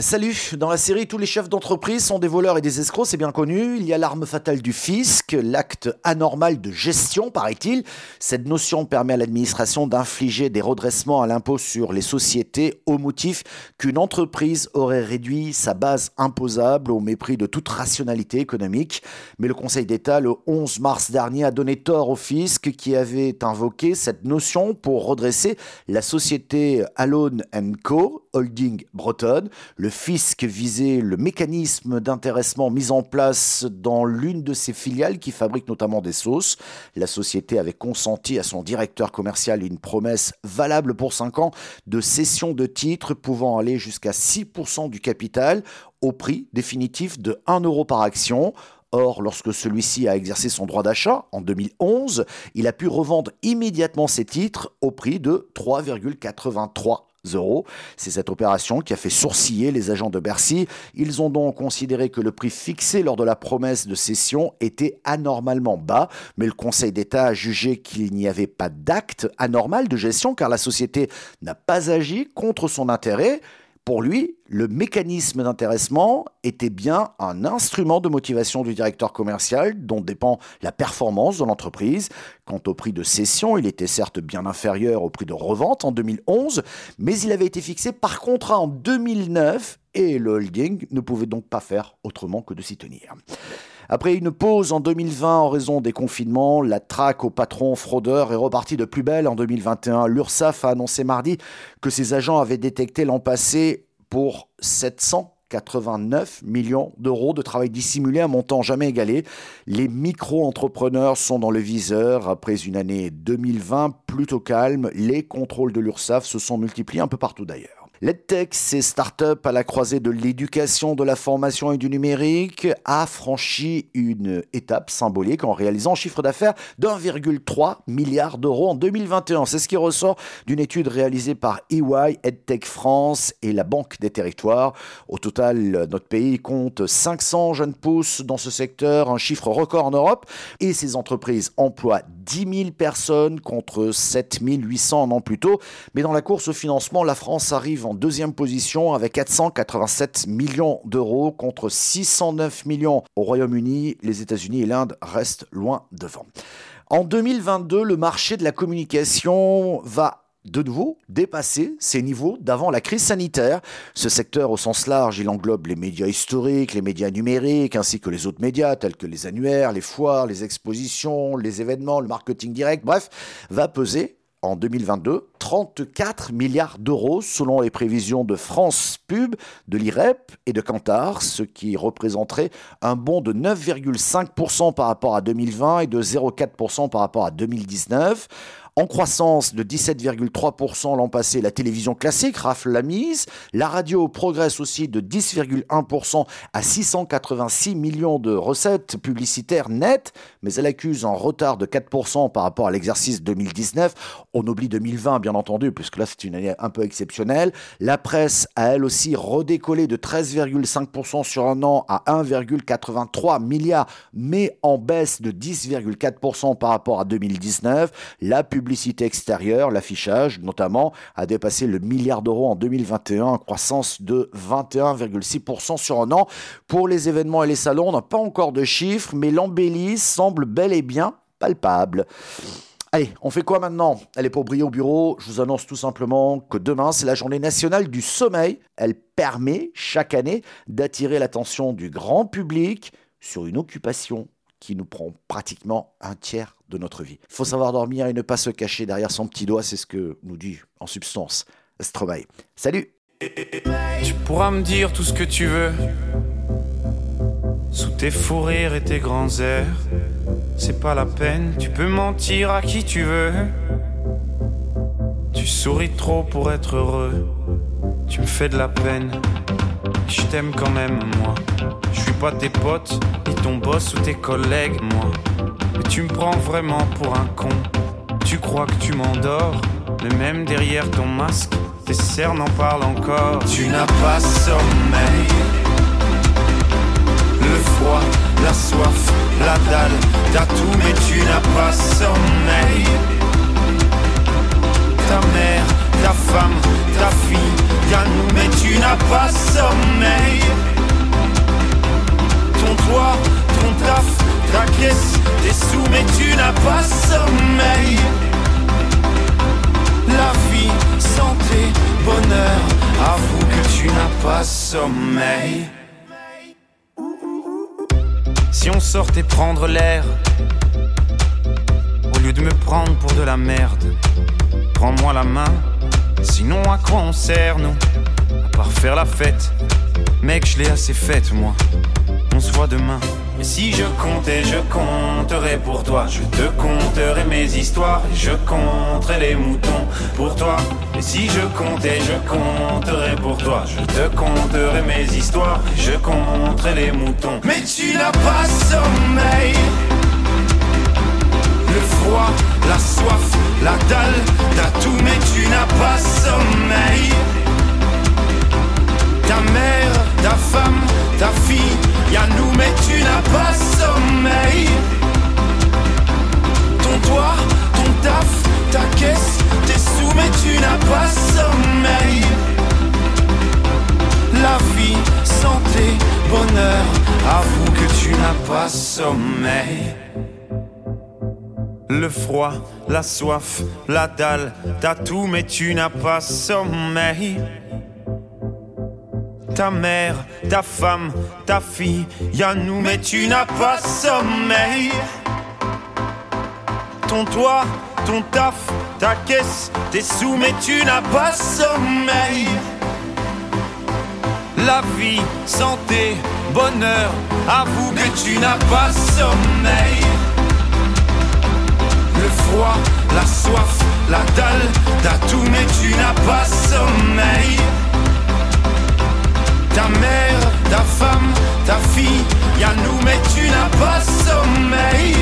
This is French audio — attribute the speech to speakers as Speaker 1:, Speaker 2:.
Speaker 1: Salut, dans la série, tous les chefs d'entreprise sont des voleurs et des escrocs, c'est bien connu. Il y a l'arme fatale du fisc, l'acte anormal de gestion, paraît-il. Cette notion permet à l'administration d'infliger des redressements à l'impôt sur les sociétés au motif qu'une entreprise aurait réduit sa base imposable au mépris de toute rationalité économique. Mais le Conseil d'État, le 11 mars dernier, a donné tort au fisc qui avait invoqué cette notion pour redresser la société Alone Co, holding bretonne. Le fisc visait le mécanisme d'intéressement mis en place dans l'une de ses filiales qui fabrique notamment des sauces. La société avait consenti à son directeur commercial une promesse valable pour 5 ans de cession de titres pouvant aller jusqu'à 6% du capital au prix définitif de 1 euro par action. Or, lorsque celui-ci a exercé son droit d'achat en 2011, il a pu revendre immédiatement ses titres au prix de 3,83 C'est cette opération qui a fait sourciller les agents de Bercy. Ils ont donc considéré que le prix fixé lors de la promesse de cession était anormalement bas, mais le Conseil d'État a jugé qu'il n'y avait pas d'acte anormal de gestion car la société n'a pas agi contre son intérêt. Pour lui, le mécanisme d'intéressement était bien un instrument de motivation du directeur commercial dont dépend la performance de l'entreprise. Quant au prix de cession, il était certes bien inférieur au prix de revente en 2011, mais il avait été fixé par contrat en 2009 et le holding ne pouvait donc pas faire autrement que de s'y tenir. Après une pause en 2020 en raison des confinements, la traque aux patrons fraudeurs est repartie de plus belle en 2021. L'URSSAF a annoncé mardi que ses agents avaient détecté l'an passé pour 789 millions d'euros de travail dissimulé, un montant jamais égalé. Les micro-entrepreneurs sont dans le viseur. Après une année 2020 plutôt calme, les contrôles de l'URSSAF se sont multipliés un peu partout d'ailleurs. l'EdTech, ces startups à la croisée de l'éducation, de la formation et du numérique, a franchi une étape symbolique en réalisant un chiffre d'affaires d'1,3 milliard d'euros en 2021. C'est ce qui ressort d'une étude réalisée par EY, EdTech France et la Banque des Territoires. Au total, notre pays compte 500 jeunes pousses dans ce secteur, un chiffre record en Europe, et ces entreprises emploient 10 000 personnes contre 7 800 un an plus tôt. Mais dans la course au financement, la France arrive en deuxième position avec 487 millions d'euros contre 609 millions au Royaume-Uni. Les États-Unis et l'Inde restent loin devant. En 2022, le marché de la communication va de nouveau dépasser ses niveaux d'avant la crise sanitaire. Ce secteur au sens large, il englobe les médias historiques, les médias numériques, ainsi que les autres médias tels que les annuaires, les foires, les expositions, les événements, le marketing direct, bref, va peser en 2022 34 milliards d'euros selon les prévisions de France Pub, de l'IREP et de Kantar, ce qui représenterait un bond de 9,5% par rapport à 2020 et de 0,4% par rapport à 2019. En croissance de 17,3% l'an passé, la télévision classique rafle la mise. La radio progresse aussi de 10,1% à 686 millions de recettes publicitaires nettes, mais elle accuse un retard de 4% par rapport à l'exercice 2019. On oublie 2020, bien entendu, puisque là c'est une année un peu exceptionnelle. La presse a elle aussi redécollé de 13,5% sur un an à 1,83 milliard, mais en baisse de 10,4% par rapport à 2019. La publicité extérieure, l'affichage notamment, a dépassé le milliard d'euros en 2021, croissance de 21,6% sur un an. Pour les événements et les salons, on n'a pas encore de chiffres, mais l'embellie semble bel et bien palpable. Allez, on fait quoi maintenant? Allez, pour briller au bureau, je vous annonce tout simplement que demain, c'est la journée nationale du sommeil. Elle permet chaque année d'attirer l'attention du grand public sur une occupation qui nous prend pratiquement un tiers de notre vie. Il faut savoir dormir et ne pas se cacher derrière son petit doigt, c'est ce que nous dit en substance Stromae. Salut
Speaker 2: Tu pourras me dire tout ce que tu veux, sous tes fous rires et tes grands airs. C'est pas la peine, tu peux mentir à qui tu veux. Tu souris trop pour être heureux, tu me fais de la peine. Je t'aime quand même, moi. Je suis pas tes potes, ton boss ou tes collègues, moi. Mais tu me prends vraiment pour un con. Tu crois que tu m'endors, mais même derrière ton masque, tes cernes en parlent encore. Tu n'as pas sommeil. Le froid, la soif, la dalle, t'as tout, mais tu n'as pas sommeil. Ta mère, ta femme, ta fille, ta nous, mais tu n'as pas sommeil. Pas sommeil. La vie, santé, bonheur, avoue que tu n'as pas sommeil. Si on sortait prendre l'air, au lieu de me prendre pour de la merde, prends-moi la main, sinon à quoi on sert, nous À part faire la fête, mec, je l'ai assez faite, moi. On se voit demain. Si je comptais, je compterais pour toi. Je te conterai mes histoires je compterai les moutons pour toi. Si je comptais, je compterais pour toi. Je te conterai mes histoires je compterai les moutons. Mais tu n'as pas sommeil. Le froid, la soif, la dalle, t'as tout, mais tu n'as pas Le froid, la soif, la dalle, t'as tout, mais tu n'as pas sommeil ta mère, ta femme, ta fille, y'a nous, mais tu n'as pas sommeil. Ton toit, ton taf, ta caisse, tes sous, mais tu n'as pas sommeil. La vie, santé, bonheur, avoue que tu n'as pas sommeil. Le froid, la soif, la dalle, t'as tout, mais tu n'as pas sommeil ta mère, ta femme, ta fille, y'a nous mais tu n'as pas sommeil.